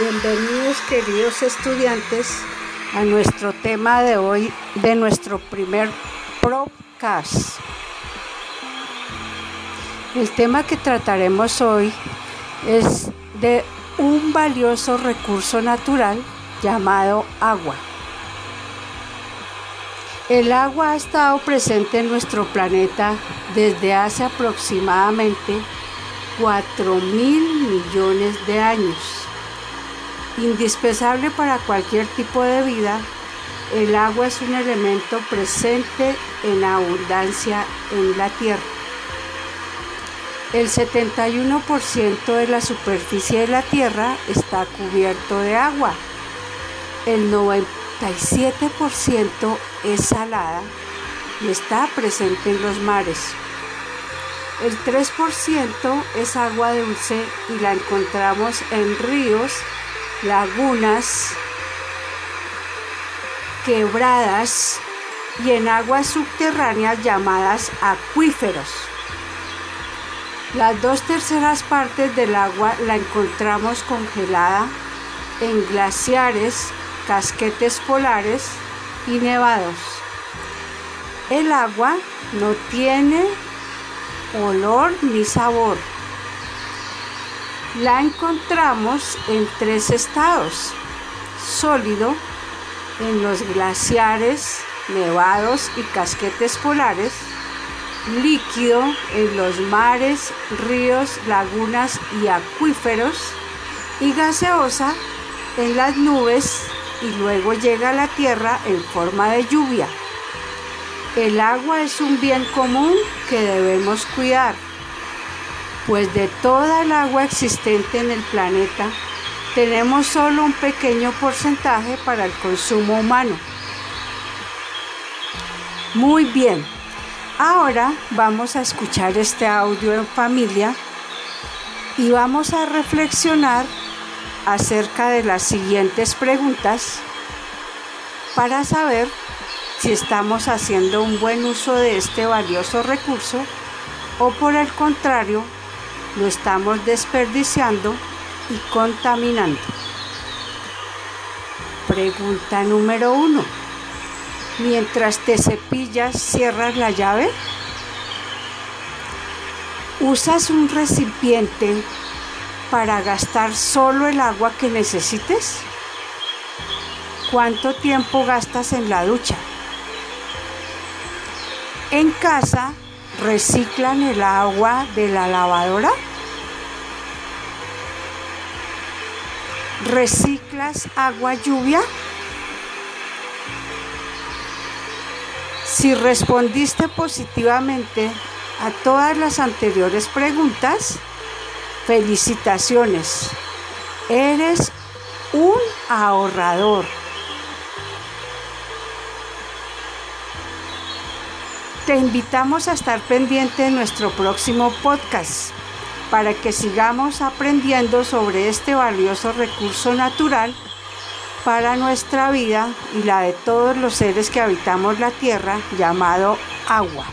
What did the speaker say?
Bienvenidos queridos estudiantes a nuestro tema de hoy de nuestro primer podcast. El tema que trataremos hoy es de un valioso recurso natural llamado agua. El agua ha estado presente en nuestro planeta desde hace aproximadamente 4 mil millones de años. Indispensable para cualquier tipo de vida, el agua es un elemento presente en abundancia en la Tierra. El 71% de la superficie de la Tierra está cubierto de agua. El 97% es salada y está presente en los mares. El 3% es agua dulce y la encontramos en ríos, lagunas, quebradas y en aguas subterráneas llamadas acuíferos. Las dos terceras partes del agua la encontramos congelada en glaciares, casquetes polares y nevados. El agua no tiene olor ni sabor. La encontramos en tres estados. Sólido, en los glaciares, nevados y casquetes polares. Líquido en los mares, ríos, lagunas y acuíferos. Y gaseosa en las nubes y luego llega a la tierra en forma de lluvia. El agua es un bien común que debemos cuidar, pues de toda el agua existente en el planeta, tenemos solo un pequeño porcentaje para el consumo humano. Muy bien, ahora vamos a escuchar este audio en familia y vamos a reflexionar acerca de las siguientes preguntas para saber si estamos haciendo un buen uso de este valioso recurso o por el contrario lo estamos desperdiciando y contaminando. Pregunta número uno. Mientras te cepillas, ¿cierras la llave? ¿Usas un recipiente para gastar solo el agua que necesites? ¿Cuánto tiempo gastas en la ducha? En casa reciclan el agua de la lavadora. ¿Reciclas agua lluvia? Si respondiste positivamente a todas las anteriores preguntas, felicitaciones. Eres un ahorrador. Te invitamos a estar pendiente de nuestro próximo podcast para que sigamos aprendiendo sobre este valioso recurso natural para nuestra vida y la de todos los seres que habitamos la tierra llamado agua.